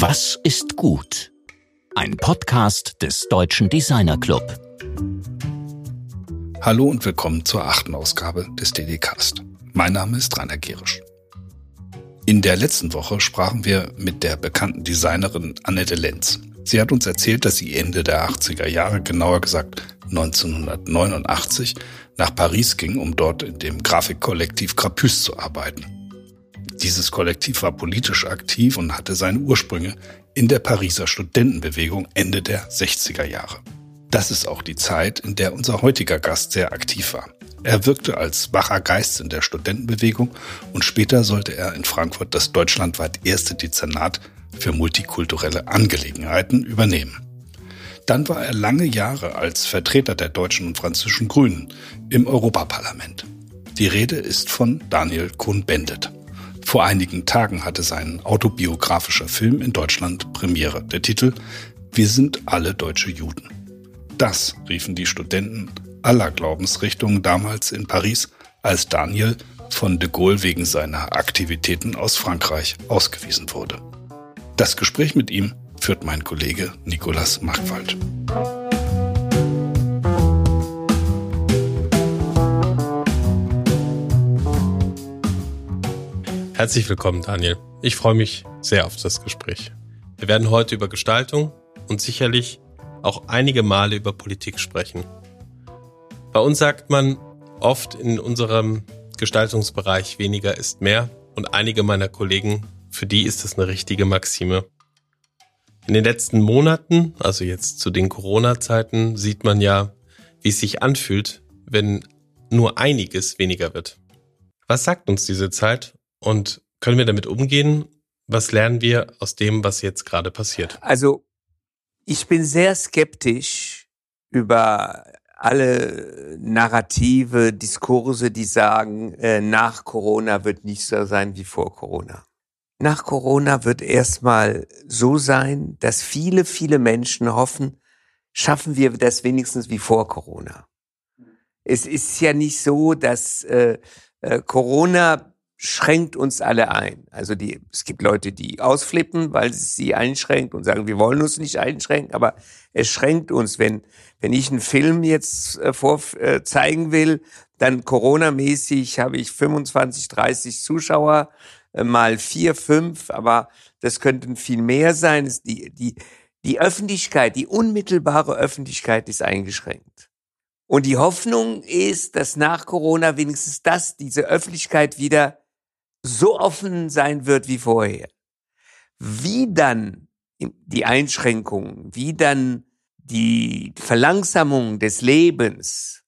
Was ist gut? Ein Podcast des Deutschen Designer Club. Hallo und willkommen zur achten Ausgabe des DD-Cast. Mein Name ist Rainer Gerisch. In der letzten Woche sprachen wir mit der bekannten Designerin Annette Lenz. Sie hat uns erzählt, dass sie Ende der 80er Jahre, genauer gesagt 1989, nach Paris ging, um dort in dem Grafikkollektiv Crapus zu arbeiten. Dieses Kollektiv war politisch aktiv und hatte seine Ursprünge in der Pariser Studentenbewegung Ende der 60er Jahre. Das ist auch die Zeit, in der unser heutiger Gast sehr aktiv war. Er wirkte als wacher Geist in der Studentenbewegung und später sollte er in Frankfurt das deutschlandweit erste Dezernat für multikulturelle Angelegenheiten übernehmen. Dann war er lange Jahre als Vertreter der deutschen und französischen Grünen im Europaparlament. Die Rede ist von Daniel Cohn-Bendit. Vor einigen Tagen hatte sein autobiografischer Film in Deutschland Premiere. Der Titel Wir sind alle deutsche Juden. Das riefen die Studenten aller Glaubensrichtungen damals in Paris, als Daniel von de Gaulle wegen seiner Aktivitäten aus Frankreich ausgewiesen wurde. Das Gespräch mit ihm führt mein Kollege Nicolas Markwald. Herzlich willkommen, Daniel. Ich freue mich sehr auf das Gespräch. Wir werden heute über Gestaltung und sicherlich auch einige Male über Politik sprechen. Bei uns sagt man oft in unserem Gestaltungsbereich weniger ist mehr und einige meiner Kollegen, für die ist das eine richtige Maxime. In den letzten Monaten, also jetzt zu den Corona-Zeiten, sieht man ja, wie es sich anfühlt, wenn nur einiges weniger wird. Was sagt uns diese Zeit und können wir damit umgehen? Was lernen wir aus dem, was jetzt gerade passiert? Also, ich bin sehr skeptisch über alle Narrative, Diskurse, die sagen, äh, nach Corona wird nicht so sein wie vor Corona. Nach Corona wird erstmal so sein, dass viele, viele Menschen hoffen, schaffen wir das wenigstens wie vor Corona. Es ist ja nicht so, dass äh, äh, Corona schränkt uns alle ein. Also die, es gibt Leute, die ausflippen, weil es sie einschränkt und sagen, wir wollen uns nicht einschränken, aber es schränkt uns. Wenn, wenn ich einen Film jetzt äh, vor, äh, zeigen will, dann Corona-mäßig habe ich 25, 30 Zuschauer, äh, mal vier, fünf, aber das könnten viel mehr sein. Die, die, die Öffentlichkeit, die unmittelbare Öffentlichkeit ist eingeschränkt. Und die Hoffnung ist, dass nach Corona wenigstens das, diese Öffentlichkeit wieder so offen sein wird wie vorher. Wie dann die Einschränkungen, wie dann die Verlangsamung des Lebens,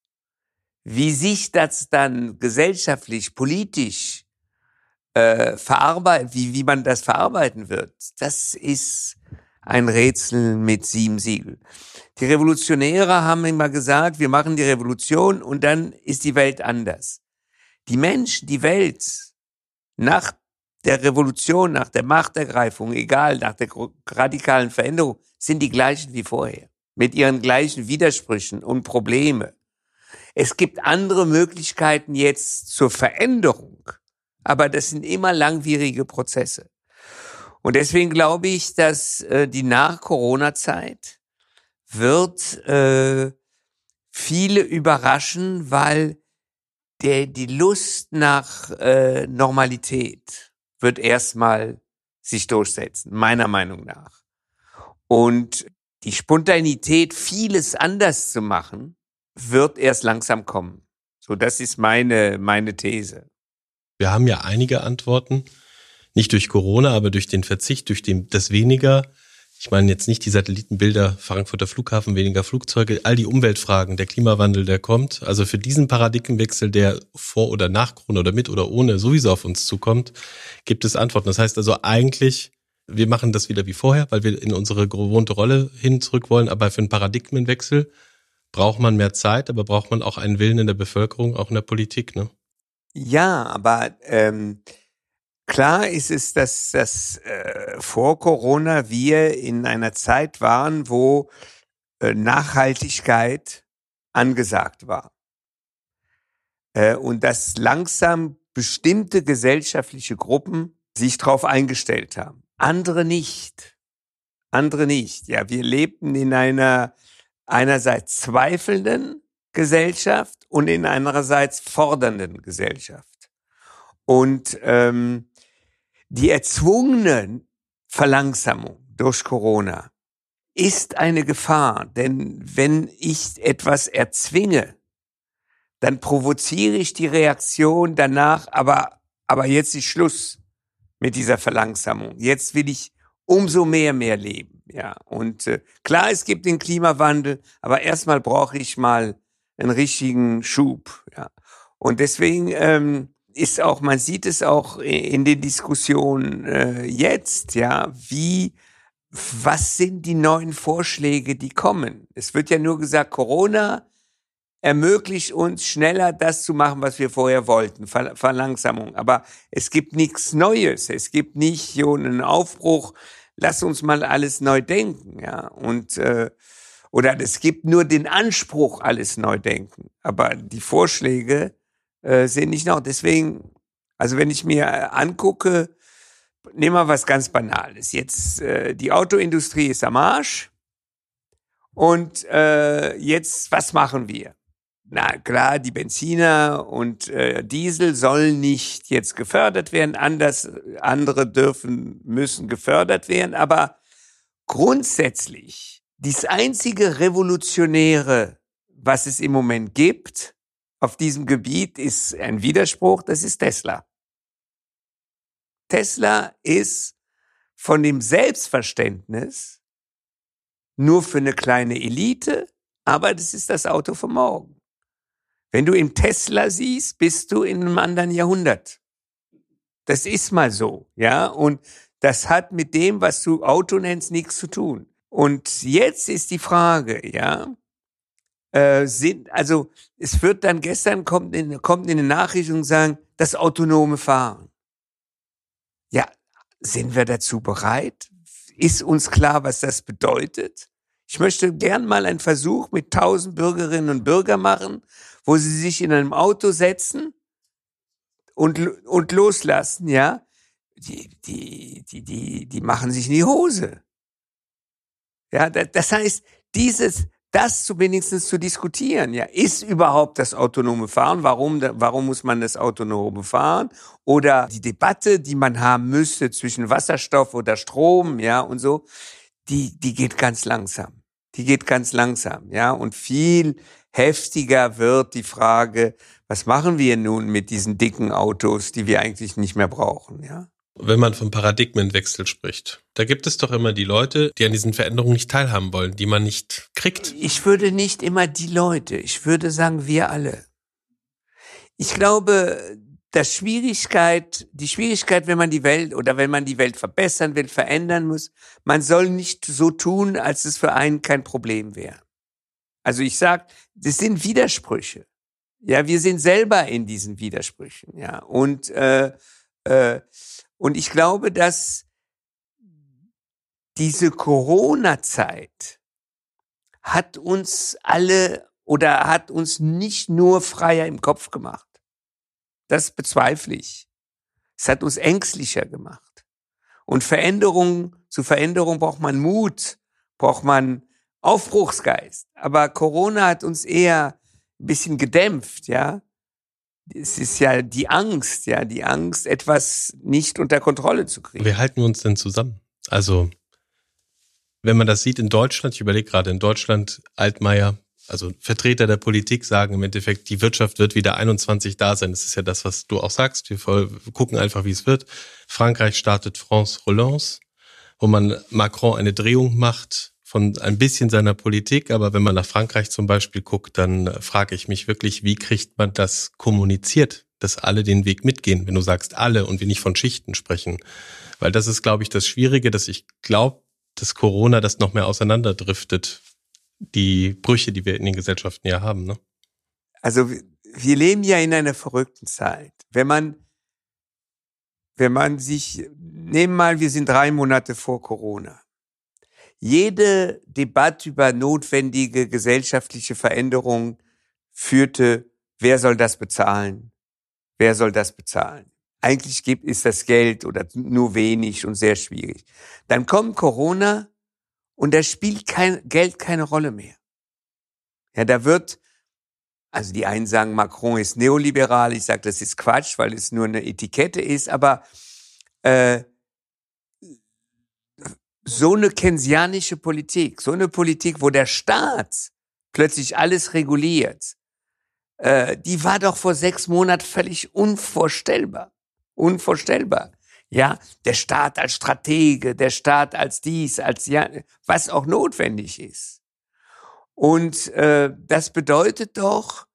wie sich das dann gesellschaftlich, politisch äh, verarbeitet, wie, wie man das verarbeiten wird, das ist ein Rätsel mit sieben Siegel. Die Revolutionäre haben immer gesagt, wir machen die Revolution und dann ist die Welt anders. Die Menschen, die Welt nach der Revolution, nach der Machtergreifung, egal, nach der radikalen Veränderung, sind die gleichen wie vorher. Mit ihren gleichen Widersprüchen und Probleme. Es gibt andere Möglichkeiten jetzt zur Veränderung, aber das sind immer langwierige Prozesse. Und deswegen glaube ich, dass äh, die Nach-Corona-Zeit wird äh, viele überraschen, weil der, die Lust nach äh, Normalität wird erstmal sich durchsetzen, meiner Meinung nach. Und die Spontanität, vieles anders zu machen, wird erst langsam kommen. So, das ist meine, meine These. Wir haben ja einige Antworten, nicht durch Corona, aber durch den Verzicht, durch den, das weniger ich meine jetzt nicht die Satellitenbilder, Frankfurter Flughafen, weniger Flugzeuge, all die Umweltfragen, der Klimawandel, der kommt. Also für diesen Paradigmenwechsel, der vor oder nach Corona oder mit oder ohne sowieso auf uns zukommt, gibt es Antworten. Das heißt also eigentlich, wir machen das wieder wie vorher, weil wir in unsere gewohnte Rolle hin zurück wollen. Aber für einen Paradigmenwechsel braucht man mehr Zeit, aber braucht man auch einen Willen in der Bevölkerung, auch in der Politik. Ne? Ja, aber ähm, Klar ist es, dass, dass äh, vor Corona wir in einer Zeit waren, wo äh, Nachhaltigkeit angesagt war. Äh, und dass langsam bestimmte gesellschaftliche Gruppen sich darauf eingestellt haben. Andere nicht. andere nicht. Ja, wir lebten in einer einerseits zweifelnden Gesellschaft und in andererseits fordernden Gesellschaft. Und ähm, die erzwungene Verlangsamung durch Corona ist eine Gefahr, denn wenn ich etwas erzwinge, dann provoziere ich die Reaktion danach, aber, aber jetzt ist Schluss mit dieser Verlangsamung. Jetzt will ich umso mehr mehr leben. Ja, und äh, klar, es gibt den Klimawandel, aber erstmal brauche ich mal einen richtigen Schub. Ja, und deswegen ähm, ist auch, man sieht es auch in den Diskussionen äh, jetzt, ja, wie was sind die neuen Vorschläge, die kommen? Es wird ja nur gesagt, Corona ermöglicht uns schneller das zu machen, was wir vorher wollten, Ver Verlangsamung. Aber es gibt nichts Neues. Es gibt nicht so einen Aufbruch, lass uns mal alles neu denken, ja. Und äh, oder es gibt nur den Anspruch, alles neu denken. Aber die Vorschläge äh, sind nicht noch. Deswegen, also wenn ich mir äh, angucke, nehmen wir was ganz Banales. Jetzt äh, die Autoindustrie ist am Arsch. Und äh, jetzt, was machen wir? Na klar, die Benziner und äh, Diesel sollen nicht jetzt gefördert werden, anders andere dürfen müssen gefördert werden, aber grundsätzlich das einzige revolutionäre, was es im Moment gibt auf diesem Gebiet, ist ein Widerspruch, das ist Tesla. Tesla ist von dem Selbstverständnis nur für eine kleine Elite, aber das ist das Auto von morgen. Wenn du im Tesla siehst, bist du in einem anderen Jahrhundert. Das ist mal so, ja. Und das hat mit dem, was du Auto nennst, nichts zu tun. Und jetzt ist die Frage, ja, äh, sind, also es wird dann gestern kommt in, kommt in eine Nachricht und sagen, das autonome Fahren. Ja, sind wir dazu bereit? Ist uns klar, was das bedeutet? Ich möchte gern mal einen Versuch mit tausend Bürgerinnen und Bürgern machen, wo sie sich in einem Auto setzen und, und loslassen, ja. Die, die, die, die, die machen sich in die Hose. Ja, das heißt, dieses, das zumindest zu diskutieren. Ja, ist überhaupt das autonome Fahren? Warum, warum muss man das autonome fahren? Oder die Debatte, die man haben müsste zwischen Wasserstoff oder Strom, ja, und so, die, die geht ganz langsam. Die geht ganz langsam, ja, und viel heftiger wird die Frage, was machen wir nun mit diesen dicken Autos, die wir eigentlich nicht mehr brauchen, ja? Wenn man vom Paradigmenwechsel spricht, da gibt es doch immer die Leute, die an diesen Veränderungen nicht teilhaben wollen, die man nicht kriegt. Ich würde nicht immer die Leute, ich würde sagen wir alle. Ich glaube, dass Schwierigkeit, die Schwierigkeit, wenn man die Welt oder wenn man die Welt verbessern will, verändern muss, man soll nicht so tun, als es für einen kein Problem wäre. Also ich sag, das sind Widersprüche. Ja, wir sind selber in diesen Widersprüchen. Ja, und äh, äh, und ich glaube, dass diese Corona-Zeit hat uns alle oder hat uns nicht nur freier im Kopf gemacht. Das bezweifle ich. Es hat uns ängstlicher gemacht. Und Veränderung, zu Veränderung braucht man Mut, braucht man Aufbruchsgeist. Aber Corona hat uns eher ein bisschen gedämpft, ja es ist ja die Angst, ja, die Angst, etwas nicht unter Kontrolle zu kriegen. Wie halten wir uns denn zusammen? Also, wenn man das sieht in Deutschland, ich überlege gerade in Deutschland, Altmaier, also Vertreter der Politik sagen im Endeffekt, die Wirtschaft wird wieder 21 da sein. Das ist ja das, was du auch sagst. Wir gucken einfach, wie es wird. Frankreich startet France Relance, wo man Macron eine Drehung macht von ein bisschen seiner Politik, aber wenn man nach Frankreich zum Beispiel guckt, dann äh, frage ich mich wirklich, wie kriegt man das kommuniziert, dass alle den Weg mitgehen, wenn du sagst alle und wir nicht von Schichten sprechen. Weil das ist, glaube ich, das Schwierige, dass ich glaube, dass Corona das noch mehr auseinanderdriftet, die Brüche, die wir in den Gesellschaften ja haben. Ne? Also wir leben ja in einer verrückten Zeit. Wenn man, wenn man sich, nehmen mal, wir sind drei Monate vor Corona jede Debatte über notwendige gesellschaftliche Veränderungen führte, wer soll das bezahlen? Wer soll das bezahlen? Eigentlich gibt, ist das Geld oder nur wenig und sehr schwierig. Dann kommt Corona und da spielt kein Geld keine Rolle mehr. Ja, da wird, also die einen sagen, Macron ist neoliberal, ich sage, das ist Quatsch, weil es nur eine Etikette ist, aber äh, so eine keynesianische Politik, so eine Politik, wo der Staat plötzlich alles reguliert, äh, die war doch vor sechs Monaten völlig unvorstellbar. Unvorstellbar. Ja, der Staat als Stratege, der Staat als dies, als ja, was auch notwendig ist. Und äh, das bedeutet doch,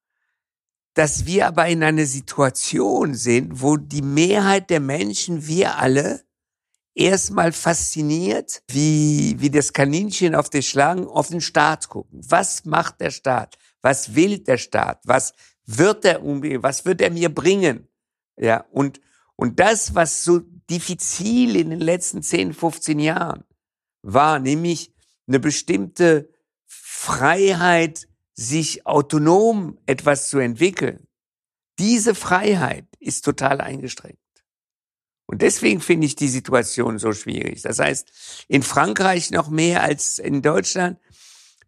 dass wir aber in einer Situation sind, wo die Mehrheit der Menschen, wir alle, erstmal fasziniert, wie, wie das Kaninchen auf den Schlangen auf den Staat gucken. Was macht der Staat? Was will der Staat? Was wird er umgehen? Was wird er mir bringen? Ja, und, und das, was so diffizil in den letzten 10, 15 Jahren war, nämlich eine bestimmte Freiheit, sich autonom etwas zu entwickeln. Diese Freiheit ist total eingeschränkt. Und deswegen finde ich die Situation so schwierig. Das heißt, in Frankreich noch mehr als in Deutschland,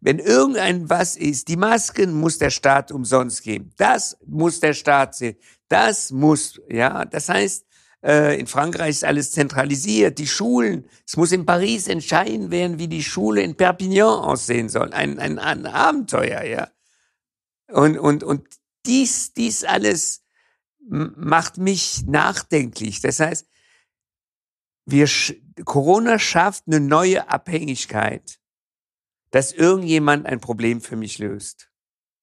wenn irgendein was ist, die Masken muss der Staat umsonst geben. Das muss der Staat sehen. Das muss, ja, das heißt, äh, in Frankreich ist alles zentralisiert. Die Schulen, es muss in Paris entscheiden werden, wie die Schule in Perpignan aussehen soll. Ein, ein, ein Abenteuer, ja. Und, und, und dies, dies alles macht mich nachdenklich. Das heißt, wir, Corona schafft eine neue Abhängigkeit, dass irgendjemand ein Problem für mich löst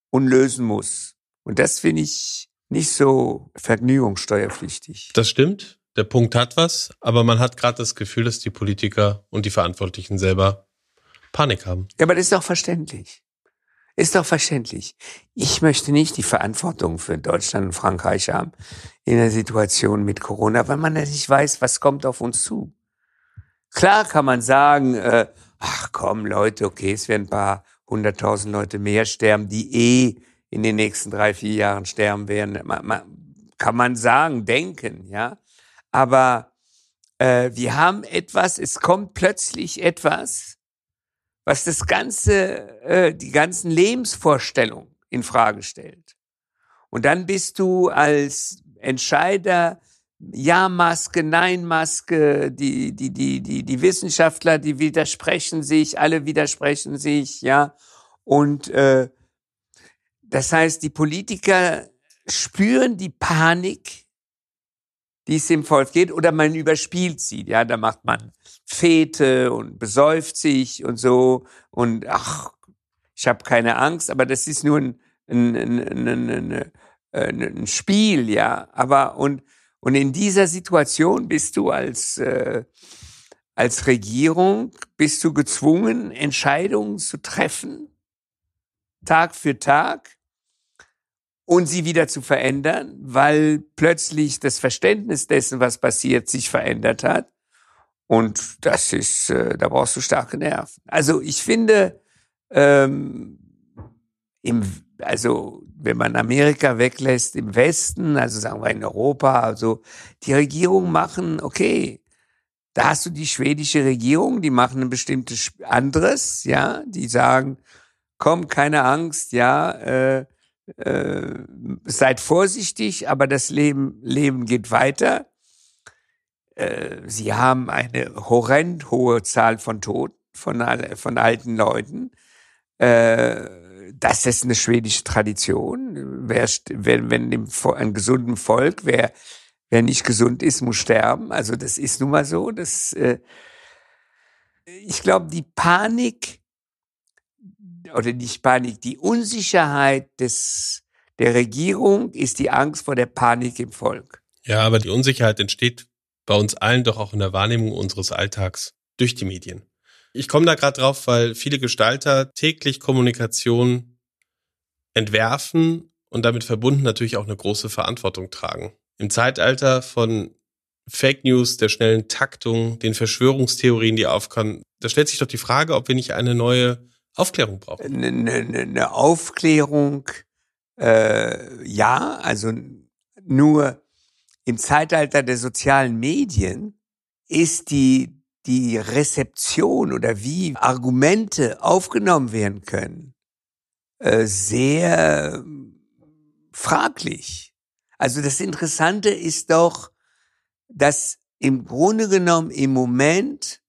und lösen muss. Und das finde ich nicht so vergnügungssteuerpflichtig. Das stimmt. Der Punkt hat was, aber man hat gerade das Gefühl, dass die Politiker und die Verantwortlichen selber Panik haben. Ja, aber das ist doch verständlich. Ist doch verständlich. Ich möchte nicht die Verantwortung für Deutschland und Frankreich haben in der Situation mit Corona, weil man nicht weiß, was kommt auf uns zu. Klar kann man sagen, äh, ach komm Leute, okay, es werden ein paar hunderttausend Leute mehr sterben, die eh in den nächsten drei, vier Jahren sterben werden. Man, man, kann man sagen, denken, ja. Aber äh, wir haben etwas, es kommt plötzlich etwas, was das ganze, äh, die ganzen Lebensvorstellungen in Frage stellt. Und dann bist du als Entscheider ja Maske, Nein Maske, die die die die die Wissenschaftler, die widersprechen sich, alle widersprechen sich, ja. Und äh, das heißt, die Politiker spüren die Panik die es im Volk geht, oder man überspielt sie. Ja, da macht man Fete und besäuft sich und so und ach, ich habe keine Angst, aber das ist nur ein, ein, ein, ein, ein Spiel, ja. Aber und und in dieser Situation bist du als äh, als Regierung bist du gezwungen, Entscheidungen zu treffen, Tag für Tag und sie wieder zu verändern, weil plötzlich das Verständnis dessen, was passiert, sich verändert hat. Und das ist, äh, da brauchst du starke Nerven. Also ich finde, ähm, im, also wenn man Amerika weglässt, im Westen, also sagen wir in Europa, also die Regierungen machen, okay, da hast du die schwedische Regierung, die machen ein bestimmtes anderes, ja, die sagen, komm, keine Angst, ja, äh, äh, seid vorsichtig, aber das Leben, Leben geht weiter. Äh, sie haben eine horrend hohe Zahl von Toten, von, von alten Leuten. Äh, das ist eine schwedische Tradition. Wer, wenn, wenn dem, ein gesunden Volk, wer, wer nicht gesund ist, muss sterben. Also das ist nun mal so. Das, äh, ich glaube, die Panik oder nicht Panik, die Unsicherheit des, der Regierung ist die Angst vor der Panik im Volk. Ja, aber die Unsicherheit entsteht bei uns allen doch auch in der Wahrnehmung unseres Alltags durch die Medien. Ich komme da gerade drauf, weil viele Gestalter täglich Kommunikation entwerfen und damit verbunden natürlich auch eine große Verantwortung tragen. Im Zeitalter von Fake News, der schnellen Taktung, den Verschwörungstheorien, die aufkommen, da stellt sich doch die Frage, ob wir nicht eine neue Aufklärung brauchen. Eine, eine, eine Aufklärung, äh, ja, also nur im Zeitalter der sozialen Medien ist die, die Rezeption oder wie Argumente aufgenommen werden können, äh, sehr fraglich. Also das Interessante ist doch, dass im Grunde genommen im Moment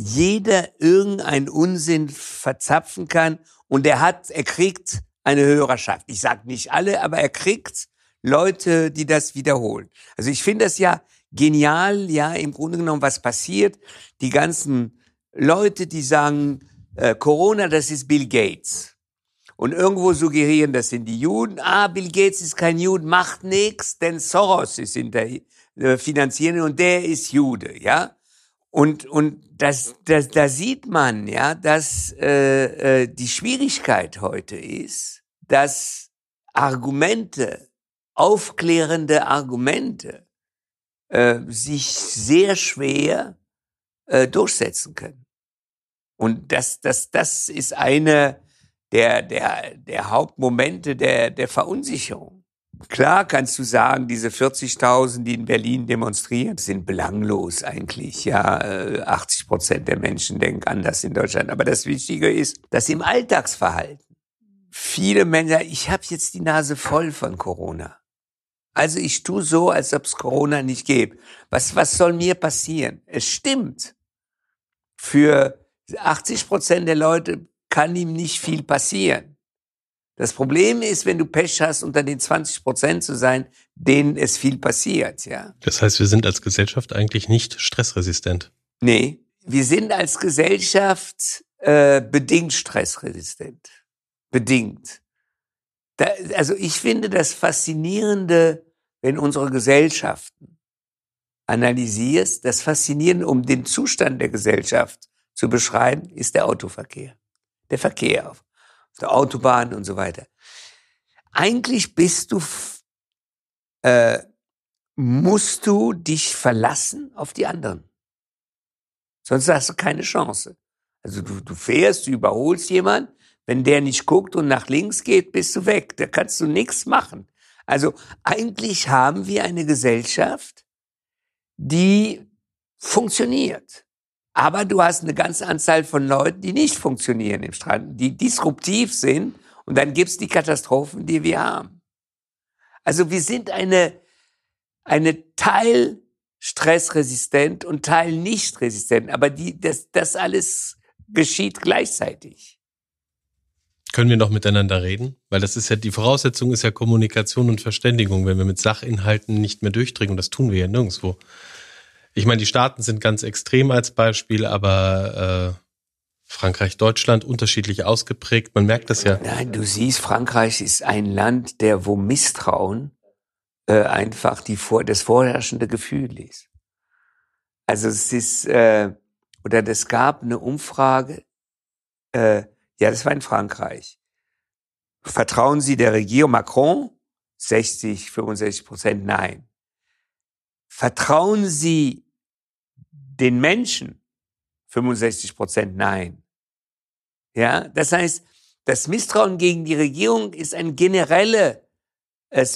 jeder irgendeinen Unsinn verzapfen kann und er hat, er kriegt eine Hörerschaft. Ich sage nicht alle, aber er kriegt Leute, die das wiederholen. Also ich finde das ja genial, ja, im Grunde genommen, was passiert. Die ganzen Leute, die sagen, äh, Corona, das ist Bill Gates. Und irgendwo suggerieren, das sind die Juden. Ah, Bill Gates ist kein Jude, macht nichts, denn Soros ist hinter äh, finanzieren und der ist Jude, ja. Und und das, das da sieht man ja, dass äh, äh, die Schwierigkeit heute ist, dass Argumente, aufklärende Argumente äh, sich sehr schwer äh, durchsetzen können. Und das, das, das ist eine der, der, der Hauptmomente der, der Verunsicherung. Klar kannst du sagen, diese 40.000, die in Berlin demonstrieren, sind belanglos eigentlich. Ja, 80 äh, Prozent der Menschen denken anders in Deutschland. Aber das Wichtige ist, dass im Alltagsverhalten viele Menschen, ich habe jetzt die Nase voll von Corona. Also ich tue so, als ob es Corona nicht gäbe. Was, was soll mir passieren? Es stimmt. Für 80 Prozent der Leute kann ihm nicht viel passieren. Das Problem ist, wenn du Pech hast, unter den 20 Prozent zu sein, denen es viel passiert, ja. Das heißt, wir sind als Gesellschaft eigentlich nicht stressresistent. Nee, wir sind als Gesellschaft äh, bedingt stressresistent. Bedingt. Da, also ich finde das Faszinierende, wenn unsere Gesellschaften analysierst, das Faszinierende, um den Zustand der Gesellschaft zu beschreiben, ist der Autoverkehr. Der Verkehr auf, auf der Autobahn und so weiter. Eigentlich bist du, äh, musst du dich verlassen auf die anderen. Sonst hast du keine Chance. Also du, du fährst, du überholst jemanden, wenn der nicht guckt und nach links geht, bist du weg. Da kannst du nichts machen. Also eigentlich haben wir eine Gesellschaft, die funktioniert. Aber du hast eine ganze Anzahl von Leuten, die nicht funktionieren im Strand, die disruptiv sind. Und dann gibt's die Katastrophen, die wir haben. Also wir sind eine, eine Teil stressresistent und Teil nicht resistent. Aber die, das, das alles geschieht gleichzeitig. Können wir noch miteinander reden? Weil das ist ja, die Voraussetzung ist ja Kommunikation und Verständigung, wenn wir mit Sachinhalten nicht mehr durchdringen. Und das tun wir ja nirgendwo. Ich meine, die Staaten sind ganz extrem als Beispiel, aber äh, Frankreich, Deutschland unterschiedlich ausgeprägt. Man merkt das ja. Nein, du siehst, Frankreich ist ein Land, der wo Misstrauen äh, einfach die vor, das vorherrschende Gefühl ist. Also es ist äh, oder es gab eine Umfrage. Äh, ja, das war in Frankreich. Vertrauen Sie der Regierung Macron? 60, 65 Prozent nein. Vertrauen Sie den Menschen? 65 Prozent nein. Ja, das heißt, das Misstrauen gegen die Regierung ist ein generelles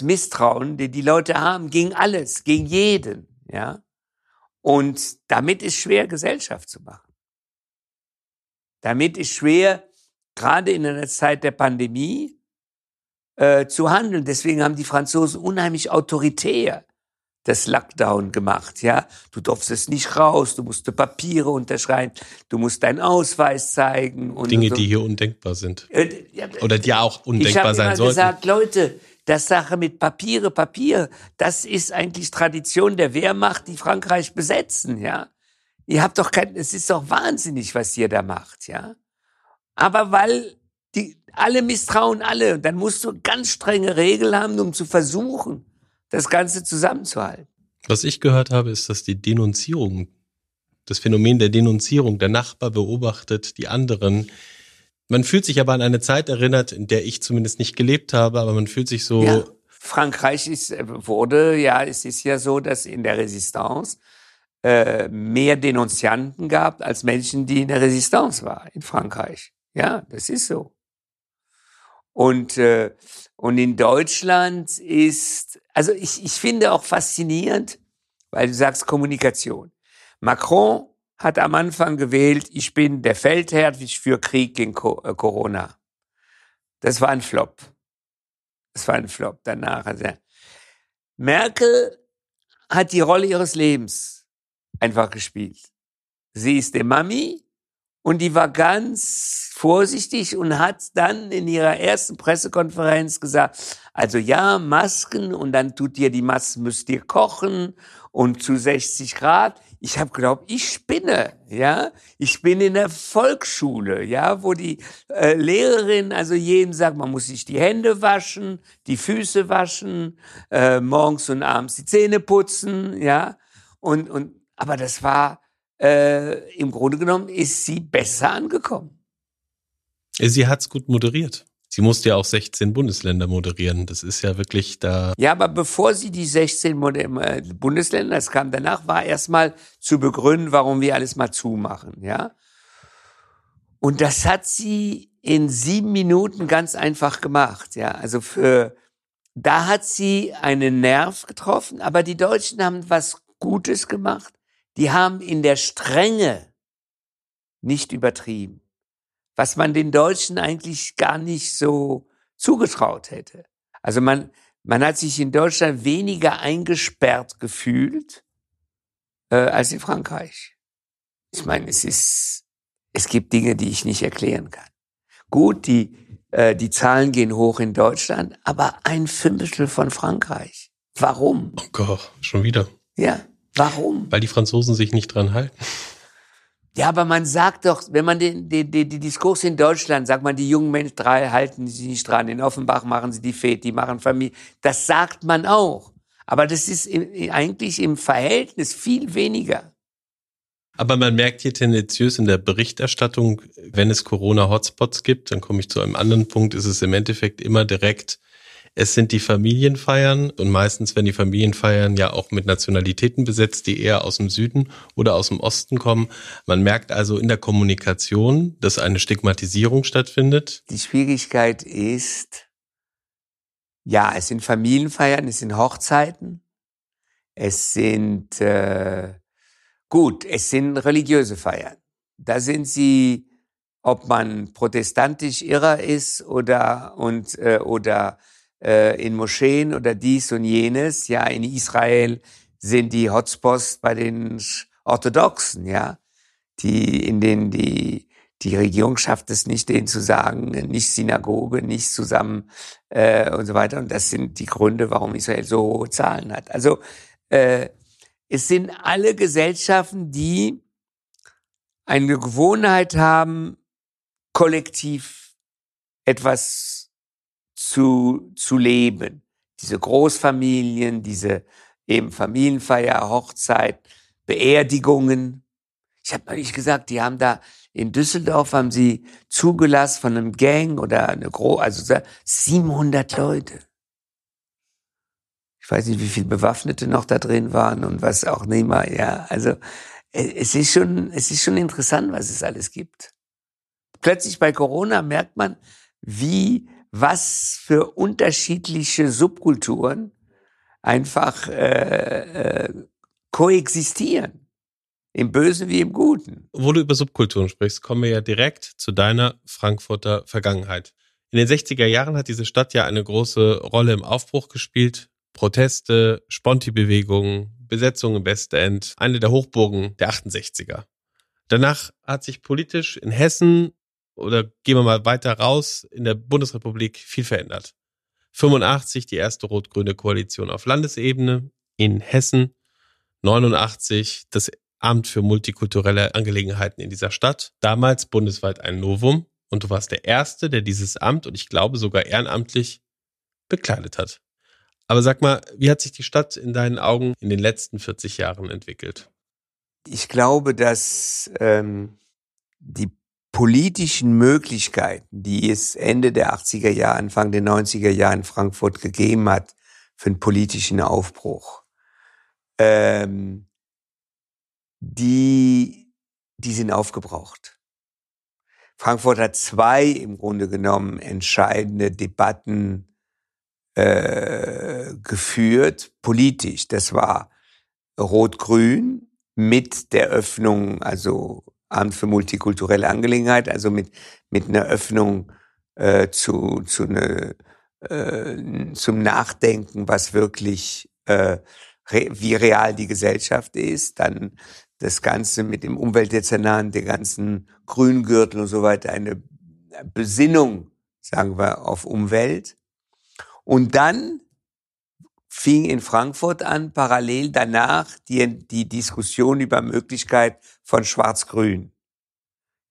Misstrauen, den die Leute haben gegen alles, gegen jeden. Ja, und damit ist schwer Gesellschaft zu machen. Damit ist schwer gerade in einer Zeit der Pandemie äh, zu handeln. Deswegen haben die Franzosen unheimlich autoritär das Lockdown gemacht, ja. Du durftest nicht raus, du musst Papiere unterschreiben, du musst deinen Ausweis zeigen und Dinge, so. die hier undenkbar sind. Äh, Oder die ja auch undenkbar sein sollten. Ich habe gesagt, Leute, das Sache mit Papiere, Papier, das ist eigentlich Tradition der Wehrmacht, die Frankreich besetzen, ja. Ihr habt doch kein, es ist doch wahnsinnig, was ihr da macht, ja aber weil die, alle misstrauen alle. Und dann musst du ganz strenge Regeln haben, um zu versuchen, das Ganze zusammenzuhalten. Was ich gehört habe, ist, dass die Denunzierung, das Phänomen der Denunzierung, der Nachbar beobachtet die anderen. Man fühlt sich aber an eine Zeit erinnert, in der ich zumindest nicht gelebt habe, aber man fühlt sich so. Ja, Frankreich ist, wurde, ja, es ist ja so, dass in der Resistance äh, mehr Denunzianten gab als Menschen, die in der Resistance waren in Frankreich. Ja, das ist so. Und, äh, und in Deutschland ist, also ich, ich finde auch faszinierend, weil du sagst Kommunikation. Macron hat am Anfang gewählt, ich bin der Feldherr, ich führe Krieg gegen äh, Corona. Das war ein Flop. Das war ein Flop danach. Also Merkel hat die Rolle ihres Lebens einfach gespielt. Sie ist die Mami und die war ganz vorsichtig und hat dann in ihrer ersten Pressekonferenz gesagt, also ja, Masken und dann tut ihr die Masken, müsst ihr kochen und zu 60 Grad. Ich habe glaubt, ich spinne, ja. Ich bin in der Volksschule, ja, wo die äh, Lehrerin also jedem sagt, man muss sich die Hände waschen, die Füße waschen, äh, morgens und abends die Zähne putzen, ja. Und und aber das war äh, im Grunde genommen ist sie besser angekommen. Sie hat's gut moderiert. Sie musste ja auch 16 Bundesländer moderieren. Das ist ja wirklich da. Ja, aber bevor sie die 16 äh, Bundesländer, das kam danach, war erstmal zu begründen, warum wir alles mal zumachen, ja. Und das hat sie in sieben Minuten ganz einfach gemacht, ja. Also für, da hat sie einen Nerv getroffen, aber die Deutschen haben was Gutes gemacht. Die haben in der Strenge nicht übertrieben was man den Deutschen eigentlich gar nicht so zugetraut hätte. Also man, man hat sich in Deutschland weniger eingesperrt gefühlt äh, als in Frankreich. Ich meine, es ist, es gibt Dinge, die ich nicht erklären kann. Gut, die, äh, die Zahlen gehen hoch in Deutschland, aber ein Fünftel von Frankreich. Warum? Oh Gott, schon wieder. Ja, warum? Weil die Franzosen sich nicht dran halten. Ja, aber man sagt doch, wenn man den, den, den, die Diskurs in Deutschland, sagt man, die jungen Menschen drei halten sie nicht dran. In Offenbach machen sie die Fete, die machen Familie. Das sagt man auch. Aber das ist im, eigentlich im Verhältnis viel weniger. Aber man merkt hier tendenziös in der Berichterstattung, wenn es Corona-Hotspots gibt, dann komme ich zu einem anderen Punkt, ist es im Endeffekt immer direkt es sind die Familienfeiern und meistens werden die Familienfeiern ja auch mit Nationalitäten besetzt, die eher aus dem Süden oder aus dem Osten kommen. Man merkt also in der Kommunikation, dass eine Stigmatisierung stattfindet. Die Schwierigkeit ist, ja, es sind Familienfeiern, es sind Hochzeiten, es sind äh, gut, es sind religiöse Feiern. Da sind sie, ob man protestantisch irrer ist oder und äh, oder äh, in Moscheen oder dies und jenes. Ja, in Israel sind die Hotspots bei den Orthodoxen, ja, die in denen die die Regierung schafft es nicht, denen zu sagen, nicht Synagoge, nicht zusammen äh, und so weiter. Und das sind die Gründe, warum Israel so hohe Zahlen hat. Also äh, es sind alle Gesellschaften, die eine Gewohnheit haben, kollektiv etwas zu, zu leben. Diese Großfamilien, diese eben Familienfeier, Hochzeit, Beerdigungen. Ich habe neulich gesagt, die haben da in Düsseldorf haben sie zugelassen von einem Gang oder eine Gro also 700 Leute. Ich weiß nicht, wie viele Bewaffnete noch da drin waren und was auch mehr. Ja, also es ist schon, es ist schon interessant, was es alles gibt. Plötzlich bei Corona merkt man, wie was für unterschiedliche Subkulturen einfach äh, äh, koexistieren. Im Bösen wie im Guten. Wo du über Subkulturen sprichst, kommen wir ja direkt zu deiner Frankfurter Vergangenheit. In den 60er Jahren hat diese Stadt ja eine große Rolle im Aufbruch gespielt. Proteste, Sponti-Bewegungen, Besetzung im Westend, eine der Hochburgen der 68er. Danach hat sich politisch in Hessen oder gehen wir mal weiter raus, in der Bundesrepublik viel verändert. 85 die erste rot-grüne Koalition auf Landesebene in Hessen, 89 das Amt für multikulturelle Angelegenheiten in dieser Stadt, damals bundesweit ein Novum und du warst der Erste, der dieses Amt und ich glaube sogar ehrenamtlich bekleidet hat. Aber sag mal, wie hat sich die Stadt in deinen Augen in den letzten 40 Jahren entwickelt? Ich glaube, dass ähm, die politischen Möglichkeiten, die es Ende der 80er Jahre, Anfang der 90er Jahre in Frankfurt gegeben hat für einen politischen Aufbruch, ähm, die, die sind aufgebraucht. Frankfurt hat zwei im Grunde genommen entscheidende Debatten äh, geführt, politisch. Das war Rot-Grün mit der Öffnung, also Amt für multikulturelle Angelegenheit, also mit, mit einer Öffnung äh, zu, zu eine, äh, zum Nachdenken, was wirklich, äh, re, wie real die Gesellschaft ist, dann das Ganze mit dem Umweltdezernat, der ganzen Grüngürtel und so weiter, eine Besinnung, sagen wir, auf Umwelt. Und dann fing in Frankfurt an, parallel danach die, die Diskussion über Möglichkeit von Schwarz-Grün.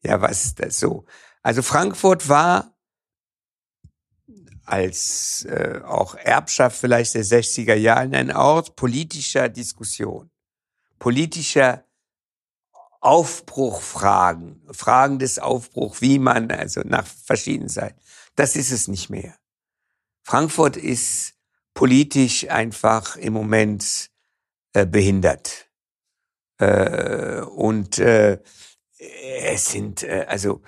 Ja, was ist das so? Also Frankfurt war als äh, auch Erbschaft vielleicht der 60er Jahre ein Ort politischer Diskussion, politischer Aufbruchfragen, Fragen des Aufbruchs, wie man, also nach verschiedenen Seiten. Das ist es nicht mehr. Frankfurt ist politisch einfach im Moment äh, behindert. Äh, und äh, es sind, äh, also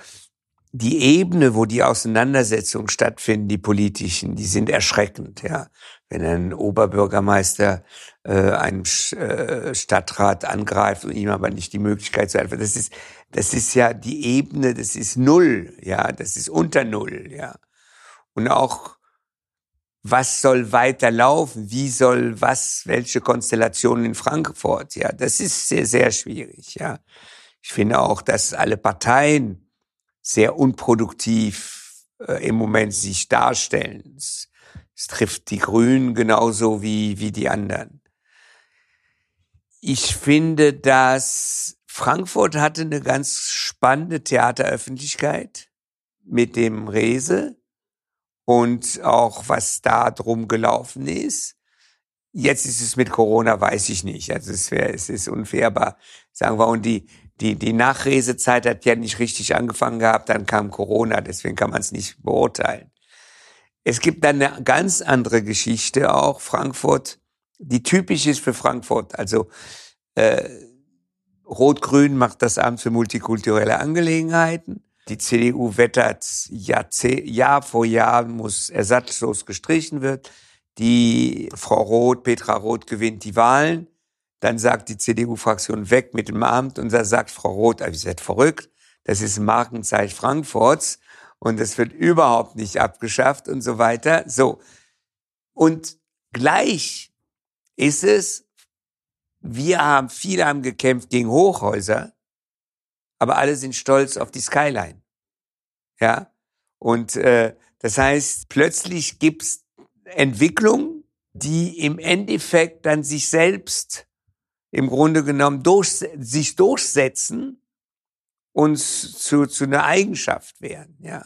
die Ebene, wo die Auseinandersetzungen stattfinden, die politischen, die sind erschreckend, ja. Wenn ein Oberbürgermeister äh, einen äh, Stadtrat angreift und ihm aber nicht die Möglichkeit zu helfen, das ist, das ist ja die Ebene, das ist Null, ja, das ist unter Null, ja. Und auch was soll weiterlaufen, wie soll was, welche Konstellationen in Frankfurt, ja, das ist sehr, sehr schwierig, ja. Ich finde auch, dass alle Parteien sehr unproduktiv äh, im Moment sich darstellen. Es, es trifft die Grünen genauso wie, wie die anderen. Ich finde, dass Frankfurt hatte eine ganz spannende Theateröffentlichkeit mit dem Rese und auch was da drum gelaufen ist. Jetzt ist es mit Corona, weiß ich nicht. Also es wäre, es ist unfair, aber sagen wir, und die, die, die Nachresezeit hat ja nicht richtig angefangen gehabt, dann kam Corona, deswegen kann man es nicht beurteilen. Es gibt dann eine ganz andere Geschichte auch, Frankfurt, die typisch ist für Frankfurt. Also äh, Rot-Grün macht das Amt für multikulturelle Angelegenheiten. Die CDU wettert Jahr, vor Jahr, muss ersatzlos gestrichen wird. Die Frau Roth, Petra Roth gewinnt die Wahlen. Dann sagt die CDU-Fraktion weg mit dem Amt und da sagt Frau Roth, ihr seid verrückt. Das ist ein Markenzeichen Frankfurts und das wird überhaupt nicht abgeschafft und so weiter. So. Und gleich ist es, wir haben, viele haben gekämpft gegen Hochhäuser aber alle sind stolz auf die Skyline. Ja, und äh, das heißt, plötzlich gibt's Entwicklungen, die im Endeffekt dann sich selbst im Grunde genommen durch, sich durchsetzen und zu, zu einer Eigenschaft werden. Ja,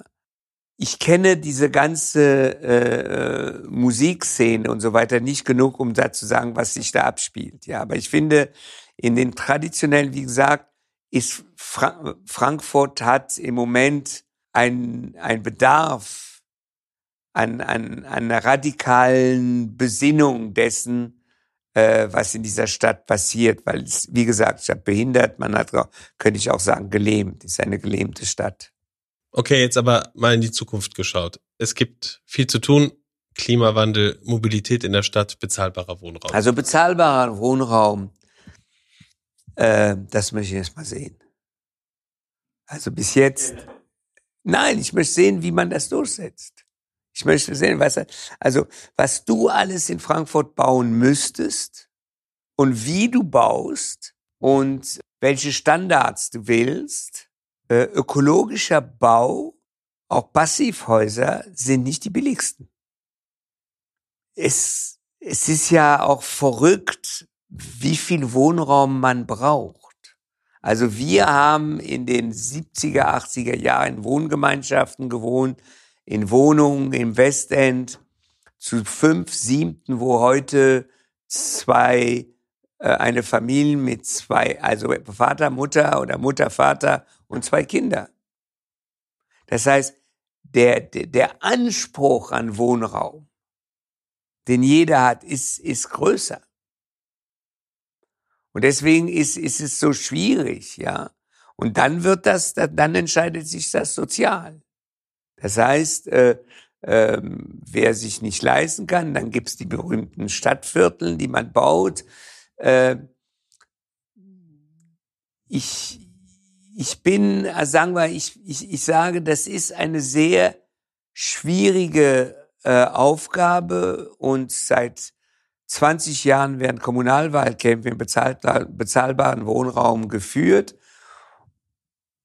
ich kenne diese ganze äh, Musikszene und so weiter nicht genug, um da zu sagen, was sich da abspielt. Ja, aber ich finde in den traditionellen, wie gesagt, ist Fra Frankfurt hat im Moment ein, ein Bedarf an, an, an einer radikalen Besinnung dessen, äh, was in dieser Stadt passiert, weil es, wie gesagt, Stadt behindert, man hat, könnte ich auch sagen, gelähmt, ist eine gelähmte Stadt. Okay, jetzt aber mal in die Zukunft geschaut. Es gibt viel zu tun. Klimawandel, Mobilität in der Stadt, bezahlbarer Wohnraum. Also bezahlbarer Wohnraum äh, das möchte ich erst mal sehen. Also bis jetzt, nein, ich möchte sehen, wie man das durchsetzt. Ich möchte sehen, was, also, was du alles in Frankfurt bauen müsstest und wie du baust und welche Standards du willst. Äh, ökologischer Bau, auch Passivhäuser, sind nicht die billigsten. Es, es ist ja auch verrückt, wie viel Wohnraum man braucht. Also wir haben in den 70er, 80er Jahren in Wohngemeinschaften gewohnt, in Wohnungen im Westend zu fünf, siebten, wo heute zwei, äh, eine Familie mit zwei, also Vater, Mutter oder Mutter, Vater und zwei Kinder. Das heißt, der, der, Anspruch an Wohnraum, den jeder hat, ist, ist größer. Und deswegen ist, ist es so schwierig, ja. Und dann wird das, dann entscheidet sich das sozial. Das heißt, äh, äh, wer sich nicht leisten kann, dann gibt's die berühmten Stadtvierteln, die man baut. Äh, ich, ich bin, also sagen wir, ich, ich, ich sage, das ist eine sehr schwierige äh, Aufgabe und seit 20 Jahren werden Kommunalwahlkämpfe im bezahlbaren Wohnraum geführt.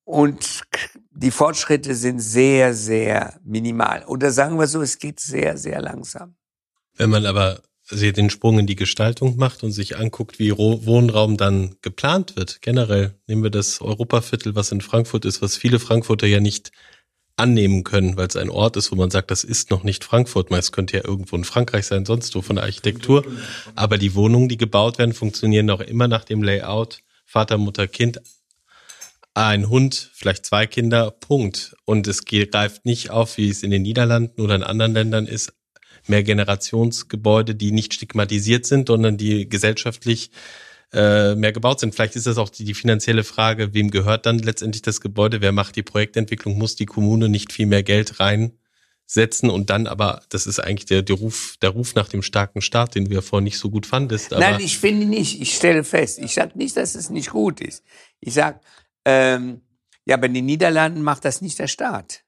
Und die Fortschritte sind sehr, sehr minimal. Oder sagen wir so, es geht sehr, sehr langsam. Wenn man aber den Sprung in die Gestaltung macht und sich anguckt, wie Wohnraum dann geplant wird, generell nehmen wir das Europaviertel, was in Frankfurt ist, was viele Frankfurter ja nicht annehmen können, weil es ein Ort ist, wo man sagt, das ist noch nicht Frankfurt. Es könnte ja irgendwo in Frankreich sein, sonst wo von der Architektur. Aber die Wohnungen, die gebaut werden, funktionieren auch immer nach dem Layout Vater, Mutter, Kind, ein Hund, vielleicht zwei Kinder, Punkt. Und es greift nicht auf, wie es in den Niederlanden oder in anderen Ländern ist, mehr Generationsgebäude, die nicht stigmatisiert sind, sondern die gesellschaftlich äh, mehr gebaut sind. Vielleicht ist das auch die, die finanzielle Frage, wem gehört dann letztendlich das Gebäude, wer macht die Projektentwicklung, muss die Kommune nicht viel mehr Geld reinsetzen und dann aber, das ist eigentlich der, der Ruf, der Ruf nach dem starken Staat, den du ja vorhin nicht so gut fandest. Nein, ich finde nicht, ich stelle fest, ich sage nicht, dass es nicht gut ist. Ich sage, ähm, ja, aber in den Niederlanden macht das nicht der Staat.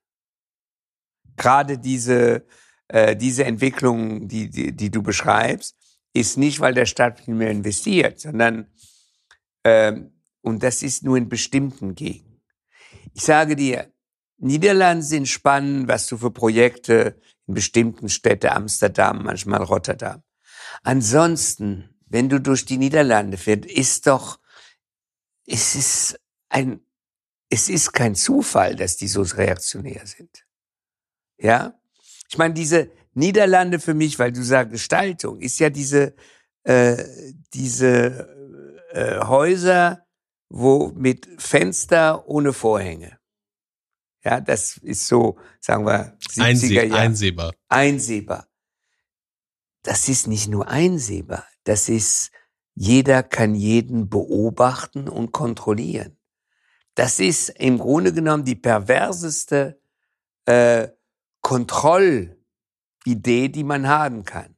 Gerade diese, äh, diese Entwicklung, die, die, die du beschreibst, ist nicht, weil der Staat nicht mehr investiert, sondern, ähm, und das ist nur in bestimmten Gegenden. Ich sage dir, Niederlande sind spannend, was du für Projekte in bestimmten Städten, Amsterdam, manchmal Rotterdam. Ansonsten, wenn du durch die Niederlande fährst, ist doch, es ist ein, es ist kein Zufall, dass die so reaktionär sind. Ja? Ich meine, diese, Niederlande für mich, weil du sagst Gestaltung, ist ja diese, äh, diese äh, Häuser, wo mit Fenster ohne Vorhänge. Ja, das ist so, sagen wir, 70er Jahre. Einsehbar. Einsehbar. Das ist nicht nur einsehbar, das ist, jeder kann jeden beobachten und kontrollieren. Das ist im Grunde genommen die perverseste äh, Kontroll- Idee, die man haben kann.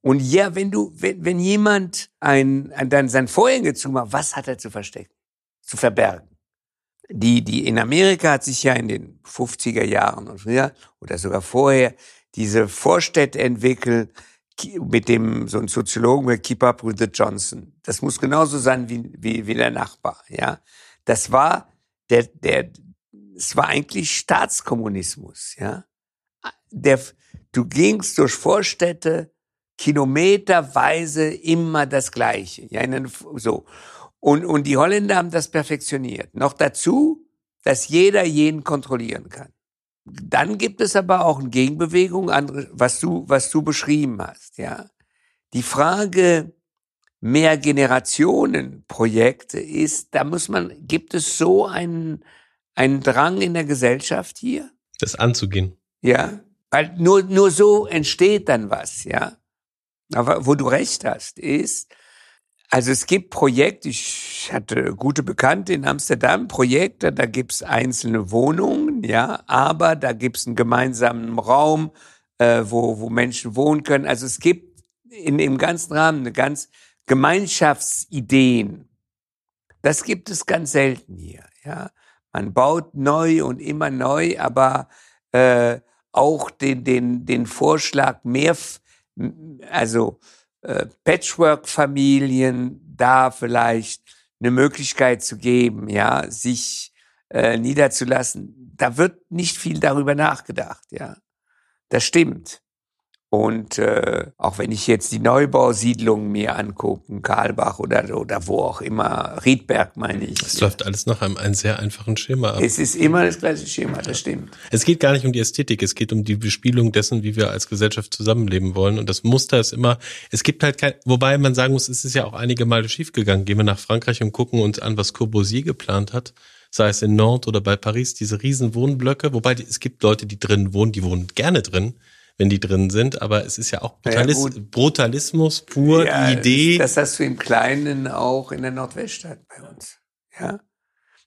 Und ja, wenn du, wenn, wenn jemand ein, ein, dann sein Vorhänge zumacht, was hat er zu verstecken, zu verbergen? Die, die in Amerika hat sich ja in den 50er Jahren und früher oder sogar vorher diese Vorstädte entwickelt mit dem so ein Soziologen mit Keep Up with the Johnson. Das muss genauso sein wie, wie, wie der Nachbar. Ja, das war der der es war eigentlich Staatskommunismus. Ja, der Du gingst durch Vorstädte kilometerweise immer das Gleiche. Ja, so. Und, und die Holländer haben das perfektioniert. Noch dazu, dass jeder jeden kontrollieren kann. Dann gibt es aber auch eine Gegenbewegung, andere, was du, was du beschrieben hast, ja. Die Frage mehr Generationenprojekte ist, da muss man, gibt es so einen, einen Drang in der Gesellschaft hier? Das anzugehen. Ja. Weil nur, nur so entsteht dann was, ja. Aber wo du recht hast, ist, also es gibt Projekte, ich hatte gute Bekannte in Amsterdam, Projekte, da gibt's einzelne Wohnungen, ja, aber da gibt's einen gemeinsamen Raum, äh, wo, wo Menschen wohnen können. Also es gibt in dem ganzen Rahmen eine ganz Gemeinschaftsideen. Das gibt es ganz selten hier, ja. Man baut neu und immer neu, aber äh, auch den, den, den Vorschlag, mehr, also äh, Patchwork-Familien da vielleicht eine Möglichkeit zu geben, ja, sich äh, niederzulassen. Da wird nicht viel darüber nachgedacht, ja. Das stimmt. Und äh, auch wenn ich jetzt die Neubausiedlungen mir angucke, Karlbach oder, oder wo auch immer, Riedberg meine ich. Es ja. läuft alles nach einem, einem sehr einfachen Schema ab. Es ist immer das gleiche Schema, das stimmt. Es geht gar nicht um die Ästhetik, es geht um die Bespielung dessen, wie wir als Gesellschaft zusammenleben wollen. Und das Muster ist immer, es gibt halt kein, wobei man sagen muss, es ist ja auch einige Male schiefgegangen. Gehen wir nach Frankreich und gucken uns an, was Corbusier geplant hat sei es in Nantes oder bei Paris, diese riesen Wohnblöcke, wobei es gibt Leute, die drin wohnen, die wohnen gerne drin wenn die drin sind. Aber es ist ja auch Brutalis ja, Brutalismus pur, ja, Idee. Das hast du im Kleinen auch in der Nordweststadt bei uns. Ja.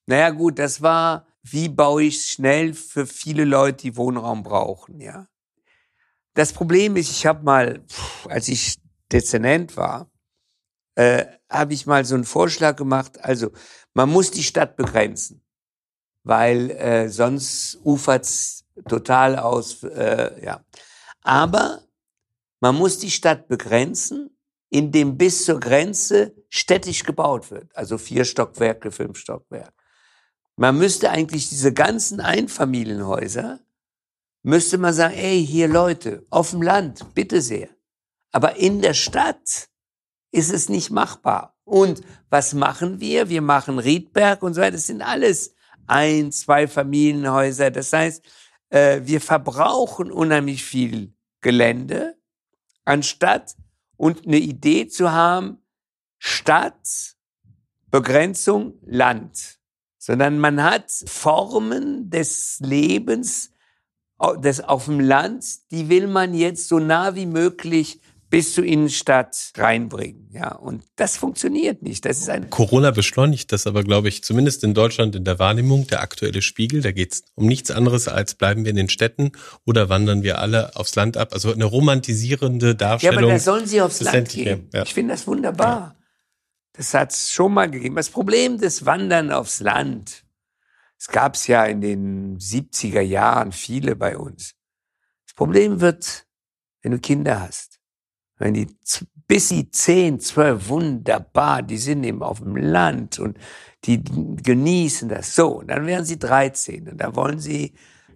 Naja, gut, das war, wie baue ich schnell für viele Leute, die Wohnraum brauchen, ja. Das Problem ist, ich habe mal, als ich Dezernent war, äh, habe ich mal so einen Vorschlag gemacht. Also man muss die Stadt begrenzen, weil äh, sonst ufert's total aus. Äh, ja, aber man muss die Stadt begrenzen, indem bis zur Grenze städtisch gebaut wird. Also vier Stockwerke, fünf Stockwerke. Man müsste eigentlich diese ganzen Einfamilienhäuser, müsste man sagen, ey, hier Leute, auf dem Land, bitte sehr. Aber in der Stadt ist es nicht machbar. Und was machen wir? Wir machen Riedberg und so weiter. Das sind alles ein, zwei Familienhäuser. Das heißt, äh, wir verbrauchen unheimlich viel Gelände, anstatt und eine Idee zu haben, Stadt, Begrenzung, Land. Sondern man hat Formen des Lebens des, auf dem Land, die will man jetzt so nah wie möglich bis zur Innenstadt reinbringen. Ja, und das funktioniert nicht. Das ist ein Corona beschleunigt das aber, glaube ich, zumindest in Deutschland in der Wahrnehmung, der aktuelle Spiegel. Da geht es um nichts anderes als bleiben wir in den Städten oder wandern wir alle aufs Land ab. Also eine romantisierende Darstellung. Ja, aber da sollen sie aufs Land gehen. Ja. Ich finde das wunderbar. Ja. Das hat es schon mal gegeben. Das Problem des Wandern aufs Land, es gab es ja in den 70er Jahren viele bei uns. Das Problem wird, wenn du Kinder hast wenn die bis sie zehn, zwölf, wunderbar, die sind eben auf dem Land und die genießen das so. Und dann werden sie 13 und dann wollen sie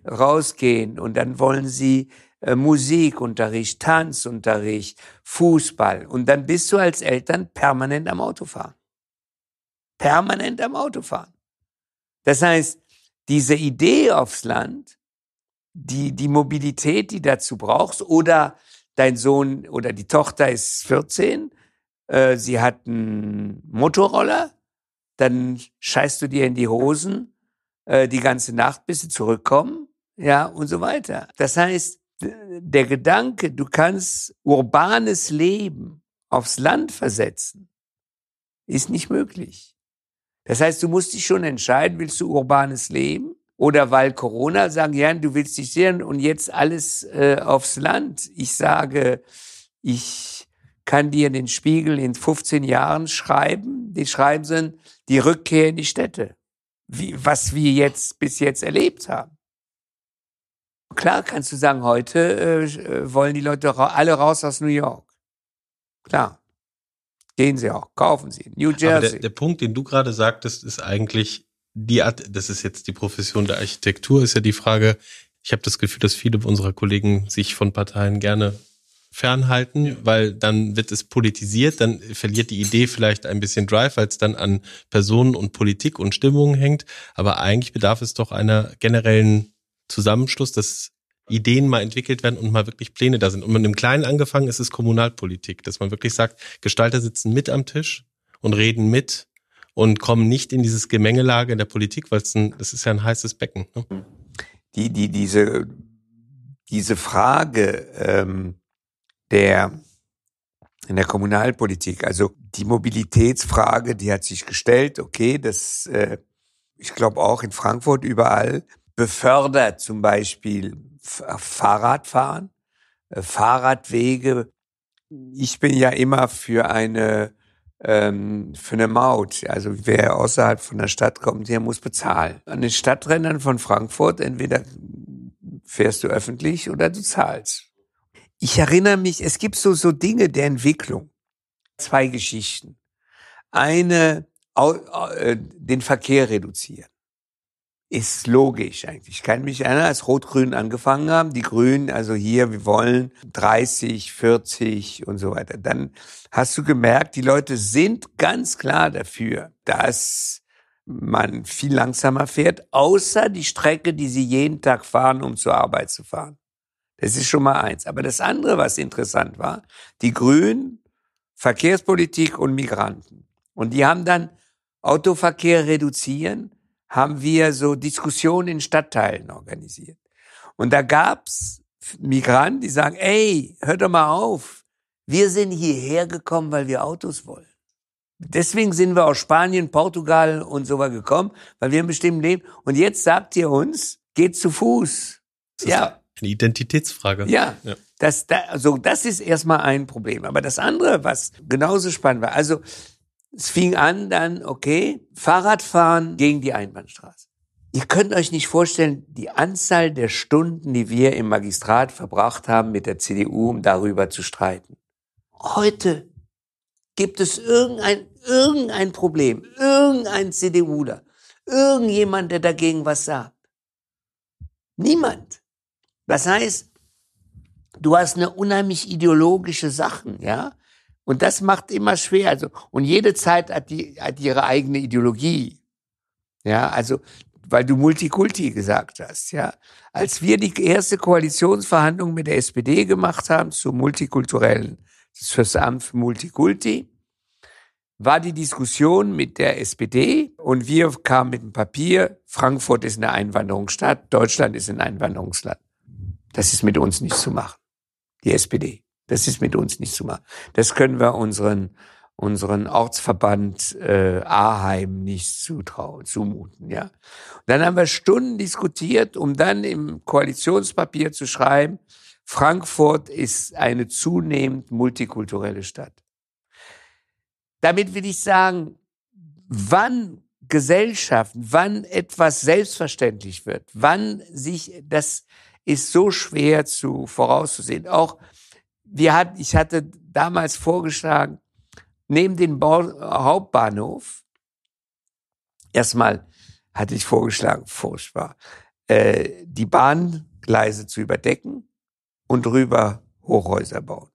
rausgehen und dann wollen sie äh, Musikunterricht, Tanzunterricht, Fußball. Und dann bist du als Eltern permanent am Autofahren. Permanent am Autofahren. Das heißt, diese Idee aufs Land, die, die Mobilität, die dazu brauchst, oder dein Sohn oder die Tochter ist 14, äh, sie hat einen Motorroller, dann scheißt du dir in die Hosen äh, die ganze Nacht, bis sie zurückkommen, ja, und so weiter. Das heißt, der Gedanke, du kannst urbanes Leben aufs Land versetzen, ist nicht möglich. Das heißt, du musst dich schon entscheiden, willst du urbanes Leben oder weil Corona sagen, ja, du willst dich sehen und jetzt alles äh, aufs Land. Ich sage, ich kann dir den Spiegel in 15 Jahren schreiben. Die schreiben sind die Rückkehr in die Städte. Wie, was wir jetzt bis jetzt erlebt haben. Klar kannst du sagen, heute äh, wollen die Leute alle raus aus New York. Klar. Gehen sie auch, kaufen sie. New Jersey. Aber der, der Punkt, den du gerade sagtest, ist eigentlich, die Art, das ist jetzt die Profession der Architektur, ist ja die Frage, ich habe das Gefühl, dass viele unserer Kollegen sich von Parteien gerne fernhalten, ja. weil dann wird es politisiert, dann verliert die Idee vielleicht ein bisschen Drive, weil es dann an Personen und Politik und Stimmungen hängt. Aber eigentlich bedarf es doch einer generellen Zusammenschluss, dass Ideen mal entwickelt werden und mal wirklich Pläne da sind. Und mit einem Kleinen angefangen ist es Kommunalpolitik, dass man wirklich sagt, Gestalter sitzen mit am Tisch und reden mit und kommen nicht in dieses Gemengelage in der Politik, weil es ein, das ist ja ein heißes Becken. Ne? Die, die, diese, diese Frage ähm, der in der Kommunalpolitik, also die Mobilitätsfrage, die hat sich gestellt, okay, das, äh, ich glaube auch in Frankfurt überall, befördert zum Beispiel Fahrradfahren, äh, Fahrradwege. Ich bin ja immer für eine ähm, für eine Maut. Also wer außerhalb von der Stadt kommt, der muss bezahlen. An den Stadträndern von Frankfurt entweder fährst du öffentlich oder du zahlst. Ich erinnere mich, es gibt so, so Dinge der Entwicklung. Zwei Geschichten. Eine, äh, den Verkehr reduzieren ist logisch eigentlich. Ich kann mich erinnern, als Rot-Grün angefangen haben, die Grünen, also hier, wir wollen 30, 40 und so weiter. Dann hast du gemerkt, die Leute sind ganz klar dafür, dass man viel langsamer fährt, außer die Strecke, die sie jeden Tag fahren, um zur Arbeit zu fahren. Das ist schon mal eins. Aber das andere, was interessant war, die Grünen, Verkehrspolitik und Migranten. Und die haben dann Autoverkehr reduzieren, haben wir so Diskussionen in Stadtteilen organisiert. Und da gab's Migranten, die sagen, ey, hört doch mal auf. Wir sind hierher gekommen, weil wir Autos wollen. Deswegen sind wir aus Spanien, Portugal und so weiter gekommen, weil wir ein bestimmten Leben. Und jetzt sagt ihr uns, geht zu Fuß. Das ja. eine Identitätsfrage. Ja. ja. Das, da, also das ist erstmal ein Problem. Aber das andere, was genauso spannend war, also es fing an dann, okay, Fahrradfahren gegen die Einbahnstraße. Ihr könnt euch nicht vorstellen, die Anzahl der Stunden, die wir im Magistrat verbracht haben mit der CDU, um darüber zu streiten. Heute gibt es irgendein, irgendein Problem, irgendein CDUler, irgendjemand, der dagegen was sagt. Niemand. Das heißt, du hast eine unheimlich ideologische Sachen, ja. Und das macht immer schwer. Also, und jede Zeit hat, die, hat ihre eigene Ideologie. Ja, also, weil du Multikulti gesagt hast, ja. Als wir die erste Koalitionsverhandlung mit der SPD gemacht haben zu multikulturellen, fürs Amt für Multikulti, war die Diskussion mit der SPD und wir kamen mit dem Papier, Frankfurt ist eine Einwanderungsstadt, Deutschland ist ein Einwanderungsland. Das ist mit uns nicht zu machen die SPD. Das ist mit uns nicht zu machen. Das können wir unseren unseren Ortsverband äh, Aheim nicht zutrauen, zumuten. Ja. Und dann haben wir Stunden diskutiert, um dann im Koalitionspapier zu schreiben, Frankfurt ist eine zunehmend multikulturelle Stadt. Damit will ich sagen, wann Gesellschaft, wann etwas selbstverständlich wird, wann sich das ist so schwer zu vorauszusehen. Auch wir hatten, ich hatte damals vorgeschlagen, neben dem Bau, Hauptbahnhof, erstmal hatte ich vorgeschlagen, furchtbar, äh, die Bahngleise zu überdecken und drüber Hochhäuser bauen.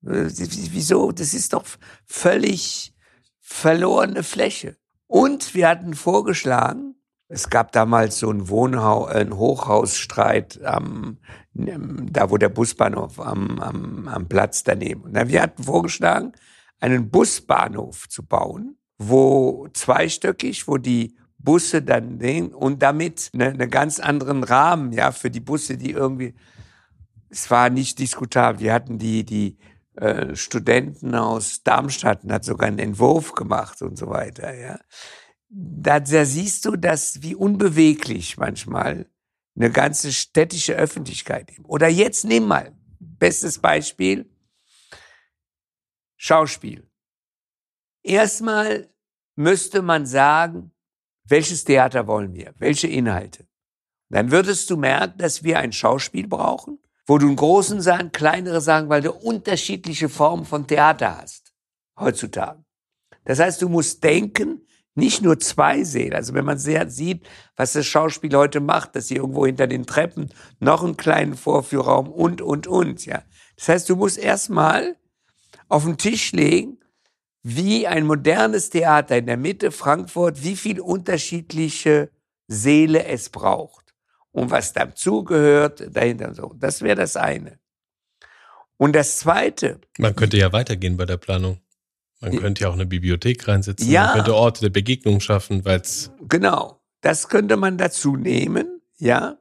Wieso? Das ist doch völlig verlorene Fläche. Und wir hatten vorgeschlagen, es gab damals so einen Wohnhaus, einen Hochhausstreit am, da wo der Busbahnhof am, am, am Platz daneben. Und wir hatten vorgeschlagen, einen Busbahnhof zu bauen, wo zweistöckig, wo die Busse dann den und damit einen eine ganz anderen Rahmen, ja, für die Busse, die irgendwie, es war nicht diskutabel. Wir hatten die, die äh, Studenten aus Darmstadt hat sogar einen Entwurf gemacht und so weiter, ja da, da siehst du, dass wie unbeweglich manchmal eine ganze städtische Öffentlichkeit ist. Oder jetzt nimm mal, bestes Beispiel, Schauspiel. Erstmal müsste man sagen, welches Theater wollen wir, welche Inhalte. Dann würdest du merken, dass wir ein Schauspiel brauchen, wo du einen großen sagen, kleinere sagen, weil du unterschiedliche Formen von Theater hast heutzutage. Das heißt, du musst denken, nicht nur zwei sehen. Also wenn man sehr sieht, was das Schauspiel heute macht, dass sie irgendwo hinter den Treppen noch einen kleinen Vorführraum und, und, und, ja. Das heißt, du musst erstmal auf den Tisch legen, wie ein modernes Theater in der Mitte Frankfurt, wie viel unterschiedliche Seele es braucht und was dazugehört dahinter so. Das wäre das eine. Und das zweite. Man könnte ja weitergehen bei der Planung. Man könnte ja auch eine Bibliothek reinsetzen. Ja. Man könnte Orte der Begegnung schaffen, weil es. Genau. Das könnte man dazu nehmen, ja.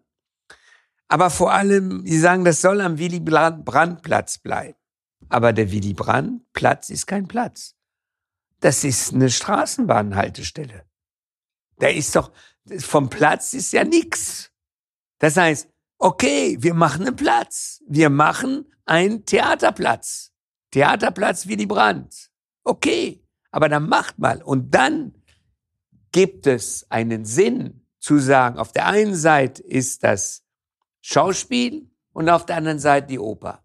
Aber vor allem, die sagen, das soll am Willy Brandt Platz bleiben. Aber der Willy Brandt Platz ist kein Platz. Das ist eine Straßenbahnhaltestelle. Da ist doch, vom Platz ist ja nix. Das heißt, okay, wir machen einen Platz. Wir machen einen Theaterplatz. Theaterplatz Willy Brandt. Okay, aber dann macht mal. Und dann gibt es einen Sinn zu sagen, auf der einen Seite ist das Schauspiel und auf der anderen Seite die Oper.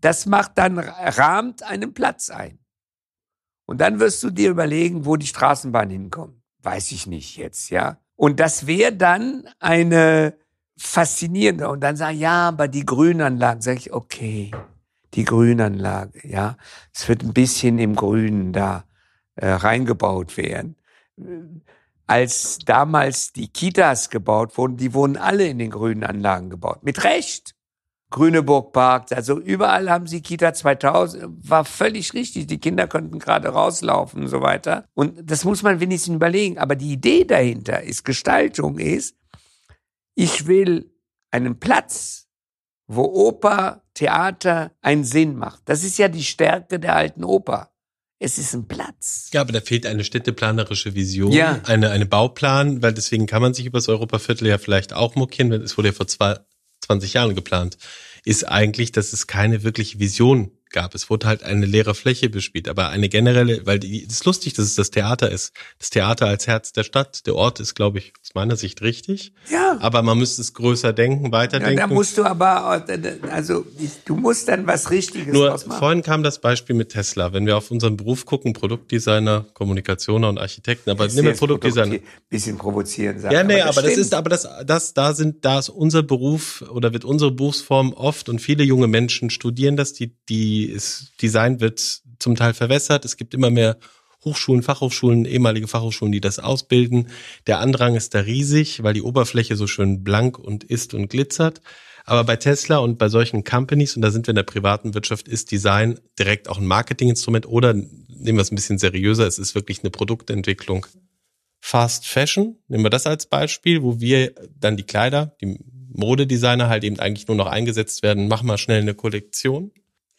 Das macht dann, rahmt einen Platz ein. Und dann wirst du dir überlegen, wo die Straßenbahn hinkommt. Weiß ich nicht jetzt, ja. Und das wäre dann eine faszinierende. Und dann sagen, ja, aber die Grünanlagen, sage ich, okay, die Grünanlage, ja. Es wird ein bisschen im Grünen da äh, reingebaut werden. Als damals die Kitas gebaut wurden, die wurden alle in den grünen Anlagen gebaut. Mit Recht. Grüneburg Park, also überall haben sie Kita 2000, war völlig richtig. Die Kinder konnten gerade rauslaufen und so weiter. Und das muss man wenigstens überlegen. Aber die Idee dahinter ist, Gestaltung ist, ich will einen Platz, wo Oper, Theater einen Sinn macht. Das ist ja die Stärke der alten Oper. Es ist ein Platz. Ja, aber da fehlt eine städteplannerische Vision, ja. eine, eine Bauplan, weil deswegen kann man sich über das Europaviertel ja vielleicht auch mokieren, es wurde ja vor zwei, 20 Jahren geplant. ist eigentlich, dass es keine wirkliche Vision gab. Es wurde halt eine leere Fläche bespielt, aber eine generelle, weil die, es ist lustig, dass es das Theater ist. Das Theater als Herz der Stadt. Der Ort ist, glaube ich, aus meiner Sicht richtig. Ja. Aber man müsste es größer denken, weiterdenken. Ja, da musst du aber, also du musst dann was Richtiges Nur vorhin kam das Beispiel mit Tesla. Wenn wir auf unseren Beruf gucken, Produktdesigner, Kommunikationer und Architekten, aber nehmen wir Produktdesigner. Bisschen provozieren sagen. Ja, nee, aber, das, aber das ist, aber das, das, da sind, da ist unser Beruf oder wird unsere Berufsform oft und viele junge Menschen studieren das, die, die ist, Design wird zum Teil verwässert. Es gibt immer mehr Hochschulen, Fachhochschulen, ehemalige Fachhochschulen, die das ausbilden. Der Andrang ist da riesig, weil die Oberfläche so schön blank und ist und glitzert. Aber bei Tesla und bei solchen Companies, und da sind wir in der privaten Wirtschaft, ist Design direkt auch ein Marketinginstrument oder nehmen wir es ein bisschen seriöser, es ist wirklich eine Produktentwicklung. Fast Fashion, nehmen wir das als Beispiel, wo wir dann die Kleider, die Modedesigner halt eben eigentlich nur noch eingesetzt werden, mach mal schnell eine Kollektion.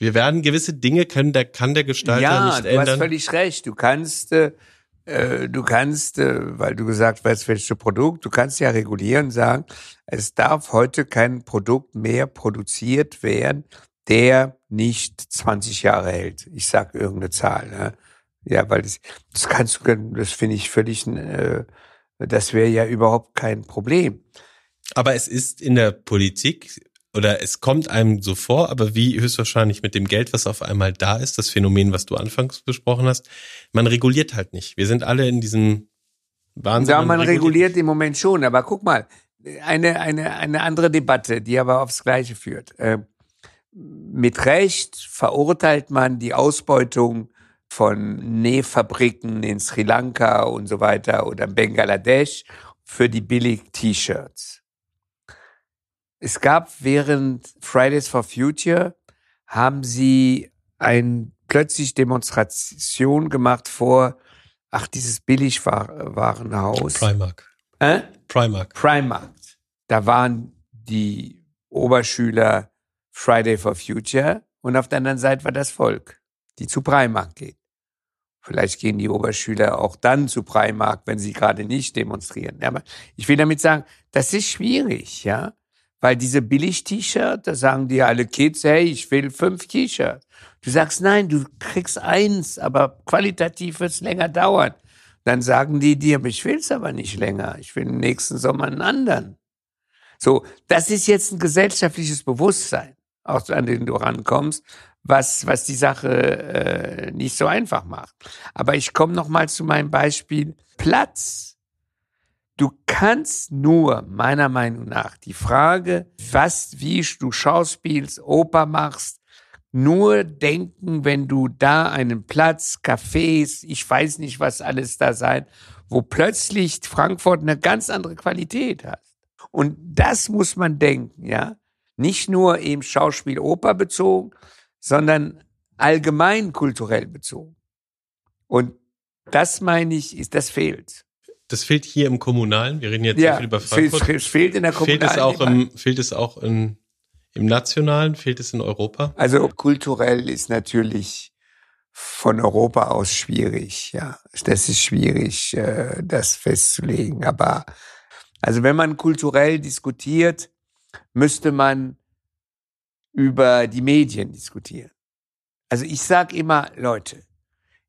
Wir werden gewisse Dinge können, der kann der Gestalter ja, nicht ändern. Ja, du hast völlig recht. Du kannst, äh, äh, du kannst, äh, weil du gesagt hast, welches Produkt, du kannst ja regulieren, sagen, es darf heute kein Produkt mehr produziert werden, der nicht 20 Jahre hält. Ich sag irgendeine Zahl. Ne? Ja, weil das, das kannst du, das finde ich völlig, äh, das wäre ja überhaupt kein Problem. Aber es ist in der Politik oder es kommt einem so vor, aber wie höchstwahrscheinlich mit dem Geld, was auf einmal da ist, das Phänomen, was du anfangs besprochen hast, man reguliert halt nicht. Wir sind alle in diesem Wahnsinn. Ja, man reguliert im Moment schon, aber guck mal, eine, eine, eine andere Debatte, die aber aufs Gleiche führt. Äh, mit Recht verurteilt man die Ausbeutung von Nähfabriken in Sri Lanka und so weiter oder Bangladesch für die billig T-Shirts. Es gab während Fridays for Future, haben sie ein plötzlich Demonstration gemacht vor, ach, dieses Billigwarenhaus. Primark. Äh? Primark. Primark. Da waren die Oberschüler Friday for Future und auf der anderen Seite war das Volk, die zu Primark geht. Vielleicht gehen die Oberschüler auch dann zu Primark, wenn sie gerade nicht demonstrieren. Aber ich will damit sagen, das ist schwierig, ja. Weil diese Billig-T-Shirt, da sagen dir alle Kids, hey, ich will fünf T-Shirts. Du sagst, nein, du kriegst eins, aber qualitativ wird es länger dauern. Dann sagen die dir, ich will es aber nicht länger. Ich will im nächsten Sommer einen anderen. So, das ist jetzt ein gesellschaftliches Bewusstsein, auch an den du rankommst, was, was die Sache äh, nicht so einfach macht. Aber ich komme noch mal zu meinem Beispiel Platz. Du kannst nur, meiner Meinung nach, die Frage, was, wie du schauspielst, Oper machst, nur denken, wenn du da einen Platz, Cafés, ich weiß nicht, was alles da sein, wo plötzlich Frankfurt eine ganz andere Qualität hat. Und das muss man denken, ja. Nicht nur eben Schauspiel, Oper bezogen, sondern allgemein kulturell bezogen. Und das meine ich, ist, das fehlt. Das fehlt hier im Kommunalen. Wir reden jetzt ja, sehr viel über Frankfurt. Fehlt, fehlt in der Kommunalen. Fehlt es auch im, fehlt es auch in, im Nationalen? Fehlt es in Europa? Also kulturell ist natürlich von Europa aus schwierig. Ja, das ist schwierig, äh, das festzulegen. Aber also wenn man kulturell diskutiert, müsste man über die Medien diskutieren. Also ich sage immer, Leute,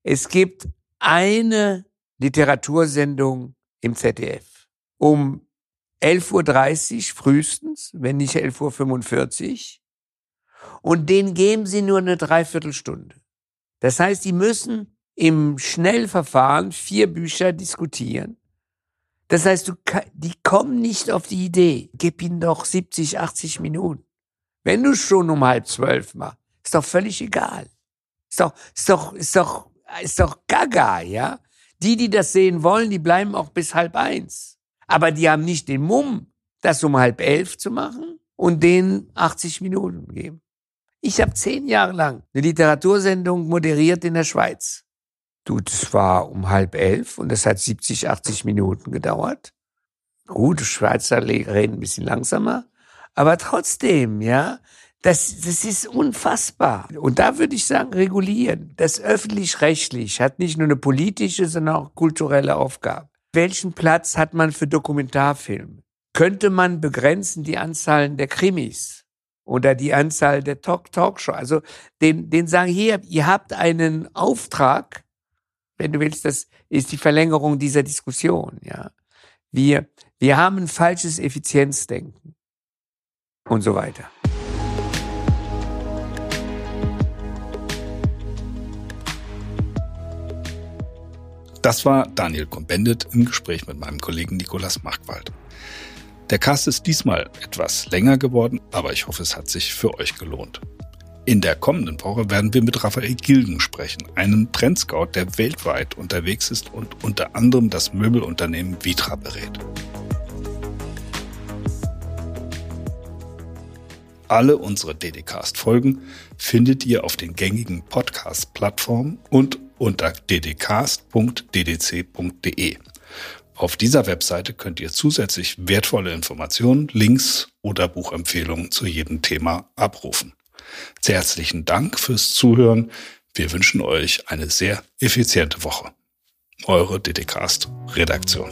es gibt eine Literatursendung im ZDF. Um 11.30 Uhr frühestens, wenn nicht 11.45 Uhr. Und denen geben sie nur eine Dreiviertelstunde. Das heißt, die müssen im Schnellverfahren vier Bücher diskutieren. Das heißt, du, die kommen nicht auf die Idee. Gib ihnen doch 70, 80 Minuten. Wenn du schon um halb zwölf machst, ist doch völlig egal. Ist doch, ist doch, ist doch, ist doch gaga, ja? Die, die das sehen wollen, die bleiben auch bis halb eins. Aber die haben nicht den Mumm, das um halb elf zu machen und denen 80 Minuten geben. Ich habe zehn Jahre lang eine Literatursendung moderiert in der Schweiz. Du, das war um halb elf und das hat 70, 80 Minuten gedauert. Gut, Schweizer reden ein bisschen langsamer, aber trotzdem, ja, das, das ist unfassbar. Und da würde ich sagen, regulieren. Das öffentlich-rechtlich hat nicht nur eine politische, sondern auch kulturelle Aufgabe. Welchen Platz hat man für Dokumentarfilme? Könnte man begrenzen die Anzahl der Krimis? oder die Anzahl der Talk Talkshow. Also den, den sagen hier, ihr habt einen Auftrag, wenn du willst, das ist die Verlängerung dieser Diskussion. Ja, wir wir haben ein falsches Effizienzdenken und so weiter. Das war Daniel Kombendit im Gespräch mit meinem Kollegen Nikolas Markwald. Der Cast ist diesmal etwas länger geworden, aber ich hoffe, es hat sich für euch gelohnt. In der kommenden Woche werden wir mit Raphael Gilgen sprechen, einem Trendscout, der weltweit unterwegs ist und unter anderem das Möbelunternehmen Vitra berät. Alle unsere DDcast-Folgen findet ihr auf den gängigen Podcast-Plattformen und unter ddcast.ddc.de. Auf dieser Webseite könnt ihr zusätzlich wertvolle Informationen, Links oder Buchempfehlungen zu jedem Thema abrufen. Sehr herzlichen Dank fürs Zuhören. Wir wünschen euch eine sehr effiziente Woche. Eure DDcast Redaktion.